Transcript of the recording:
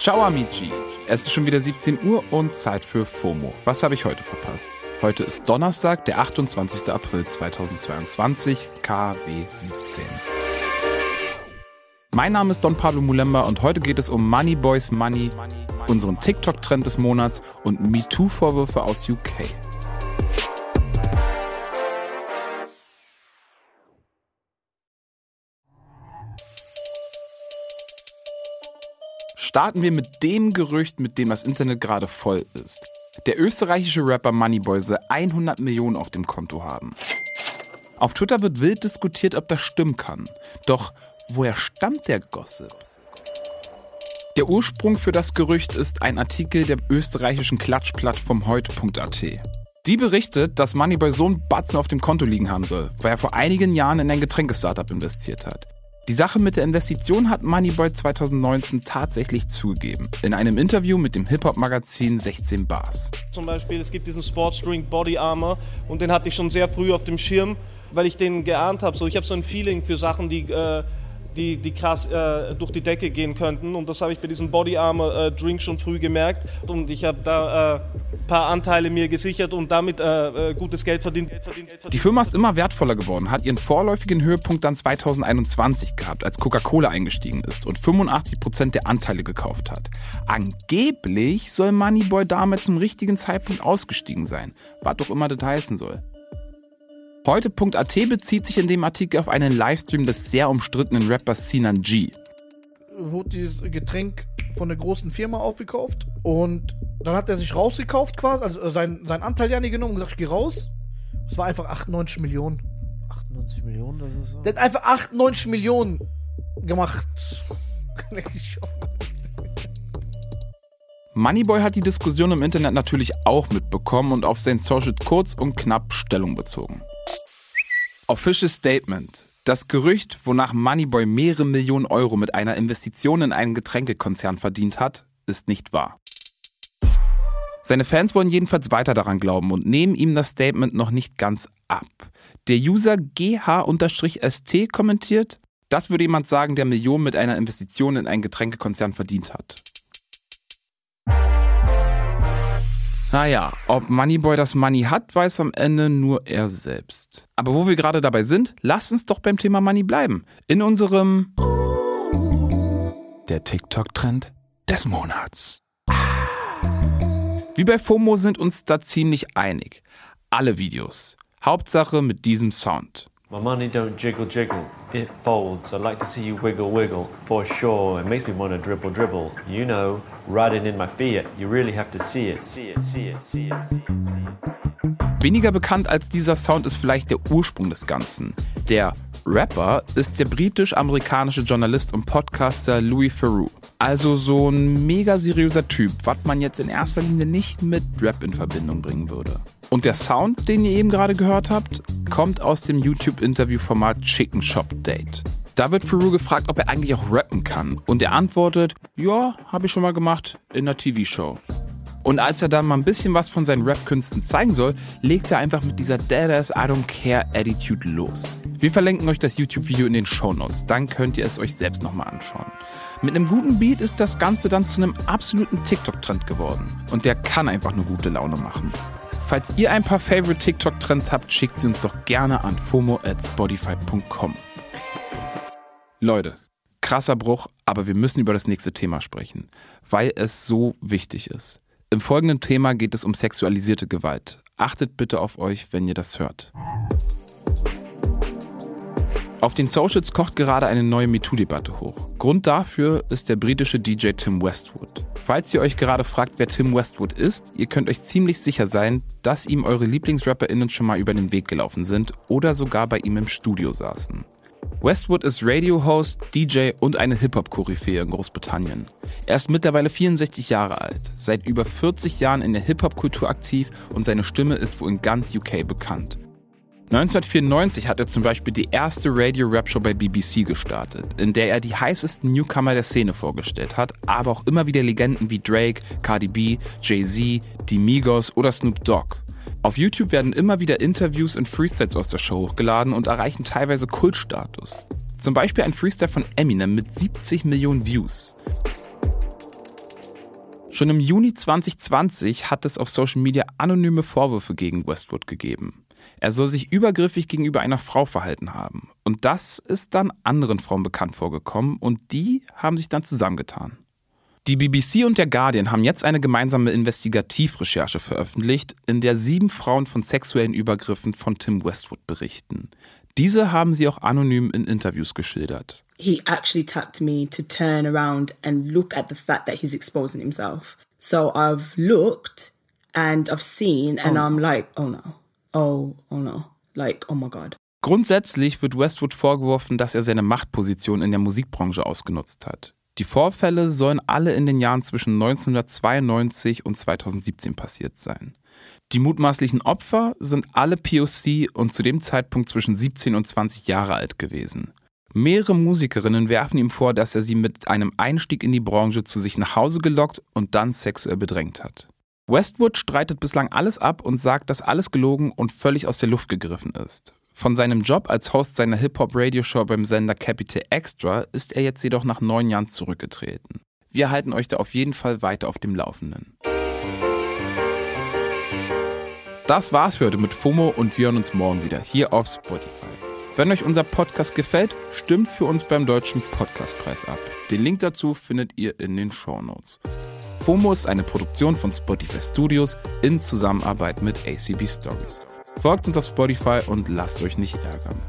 Ciao Amici! Es ist schon wieder 17 Uhr und Zeit für FOMO. Was habe ich heute verpasst? Heute ist Donnerstag, der 28. April 2022, KW 17. Mein Name ist Don Pablo Mulemba und heute geht es um Money Boys Money, unseren TikTok-Trend des Monats und MeToo-Vorwürfe aus UK. Starten wir mit dem Gerücht, mit dem das Internet gerade voll ist. Der österreichische Rapper Moneyboy soll 100 Millionen auf dem Konto haben. Auf Twitter wird wild diskutiert, ob das stimmen kann. Doch woher stammt der Gossip? Der Ursprung für das Gerücht ist ein Artikel der österreichischen Klatschplattform heute.at. Die berichtet, dass Moneyboy so einen Batzen auf dem Konto liegen haben soll, weil er vor einigen Jahren in ein Getränkestartup investiert hat. Die Sache mit der Investition hat Moneyboy 2019 tatsächlich zugegeben. In einem Interview mit dem Hip-Hop-Magazin 16 Bars. Zum Beispiel, es gibt diesen Sportsdrink Body Armor und den hatte ich schon sehr früh auf dem Schirm, weil ich den geahnt habe. So, ich habe so ein Feeling für Sachen, die äh, die, die krass äh, durch die Decke gehen könnten. Und das habe ich bei diesem Body Armor äh, Drink schon früh gemerkt. Und ich habe da äh, paar Anteile mir gesichert und damit äh, äh, gutes Geld verdient, Geld verdient, Geld verdient. Die Firma ist immer wertvoller geworden, hat ihren vorläufigen Höhepunkt dann 2021 gehabt, als Coca-Cola eingestiegen ist und 85 Prozent der Anteile gekauft hat. Angeblich soll Moneyboy damit zum richtigen Zeitpunkt ausgestiegen sein, was doch immer das heißen soll. Heute.at bezieht sich in dem Artikel auf einen Livestream des sehr umstrittenen Rappers Sinan G. Wurde dieses Getränk von der großen Firma aufgekauft und dann hat er sich rausgekauft quasi, also äh, sein, sein Anteil ja nicht genommen und gesagt, ich geh raus. Es war einfach 98 Millionen. 98 Millionen, das ist so. Der hat einfach 98 Millionen gemacht. Moneyboy hat die Diskussion im Internet natürlich auch mitbekommen und auf sein Social kurz und knapp Stellung bezogen. Official Statement. Das Gerücht, wonach Moneyboy mehrere Millionen Euro mit einer Investition in einen Getränkekonzern verdient hat, ist nicht wahr. Seine Fans wollen jedenfalls weiter daran glauben und nehmen ihm das Statement noch nicht ganz ab. Der User GH-ST kommentiert, das würde jemand sagen, der Millionen mit einer Investition in einen Getränkekonzern verdient hat. Naja, ob Moneyboy das Money hat, weiß am Ende nur er selbst. Aber wo wir gerade dabei sind, lasst uns doch beim Thema Money bleiben. In unserem der TikTok-Trend des Monats. Wie bei FOMO sind uns da ziemlich einig. Alle Videos. Hauptsache mit diesem Sound. My money don't jiggle jiggle, it folds. I like to see you wiggle wiggle, for sure. It makes me want to dribble dribble. You know, riding in my Fiat, you really have to see it, see it, see it, see it, see it, see it. Weniger bekannt als dieser Sound ist vielleicht der Ursprung des Ganzen. Der Rapper ist der britisch-amerikanische Journalist und Podcaster Louis Theroux. Also so ein mega seriöser Typ, was man jetzt in erster Linie nicht mit Rap in Verbindung bringen würde. Und der Sound, den ihr eben gerade gehört habt, kommt aus dem YouTube-Interview-Format Chicken Shop Date. Da wird Faru gefragt, ob er eigentlich auch rappen kann. Und er antwortet, ja, habe ich schon mal gemacht, in einer TV-Show. Und als er dann mal ein bisschen was von seinen Rap-Künsten zeigen soll, legt er einfach mit dieser Deadass I don't care Attitude los. Wir verlinken euch das YouTube-Video in den Show Notes, dann könnt ihr es euch selbst nochmal anschauen. Mit einem guten Beat ist das Ganze dann zu einem absoluten TikTok-Trend geworden. Und der kann einfach nur gute Laune machen. Falls ihr ein paar Favorite TikTok-Trends habt, schickt sie uns doch gerne an fomo at spotify.com. Leute, krasser Bruch, aber wir müssen über das nächste Thema sprechen, weil es so wichtig ist. Im folgenden Thema geht es um sexualisierte Gewalt. Achtet bitte auf euch, wenn ihr das hört. Auf den Socials kocht gerade eine neue MeToo-Debatte hoch. Grund dafür ist der britische DJ Tim Westwood. Falls ihr euch gerade fragt, wer Tim Westwood ist, ihr könnt euch ziemlich sicher sein, dass ihm eure LieblingsrapperInnen schon mal über den Weg gelaufen sind oder sogar bei ihm im Studio saßen. Westwood ist Radio-Host, DJ und eine Hip-Hop-Koryphäe in Großbritannien. Er ist mittlerweile 64 Jahre alt, seit über 40 Jahren in der Hip-Hop-Kultur aktiv und seine Stimme ist wohl in ganz UK bekannt. 1994 hat er zum Beispiel die erste Radio-Rap-Show bei BBC gestartet, in der er die heißesten Newcomer der Szene vorgestellt hat, aber auch immer wieder Legenden wie Drake, Cardi B, Jay-Z, Die Migos oder Snoop Dogg. Auf YouTube werden immer wieder Interviews und Freestyles aus der Show hochgeladen und erreichen teilweise Kultstatus. Zum Beispiel ein Freestyle von Eminem mit 70 Millionen Views. Schon im Juni 2020 hat es auf Social Media anonyme Vorwürfe gegen Westwood gegeben. Er soll sich übergriffig gegenüber einer Frau verhalten haben. Und das ist dann anderen Frauen bekannt vorgekommen und die haben sich dann zusammengetan. Die BBC und der Guardian haben jetzt eine gemeinsame Investigativrecherche veröffentlicht, in der sieben Frauen von sexuellen Übergriffen von Tim Westwood berichten. Diese haben sie auch anonym in Interviews geschildert. He actually tapped me to turn around and look at the fact that he's exposing himself. So I've looked and I've seen and oh. I'm like, oh no. Oh, oh no. Like, oh my god. Grundsätzlich wird Westwood vorgeworfen, dass er seine Machtposition in der Musikbranche ausgenutzt hat. Die Vorfälle sollen alle in den Jahren zwischen 1992 und 2017 passiert sein. Die mutmaßlichen Opfer sind alle POC und zu dem Zeitpunkt zwischen 17 und 20 Jahre alt gewesen. Mehrere Musikerinnen werfen ihm vor, dass er sie mit einem Einstieg in die Branche zu sich nach Hause gelockt und dann sexuell bedrängt hat. Westwood streitet bislang alles ab und sagt, dass alles gelogen und völlig aus der Luft gegriffen ist. Von seinem Job als Host seiner Hip-Hop-Radio-Show beim Sender Capital Extra ist er jetzt jedoch nach neun Jahren zurückgetreten. Wir halten euch da auf jeden Fall weiter auf dem Laufenden. Das war's für heute mit FOMO und wir hören uns morgen wieder hier auf Spotify. Wenn euch unser Podcast gefällt, stimmt für uns beim Deutschen Podcastpreis ab. Den Link dazu findet ihr in den Show Notes. FOMO ist eine Produktion von Spotify Studios in Zusammenarbeit mit ACB Stories. Folgt uns auf Spotify und lasst euch nicht ärgern.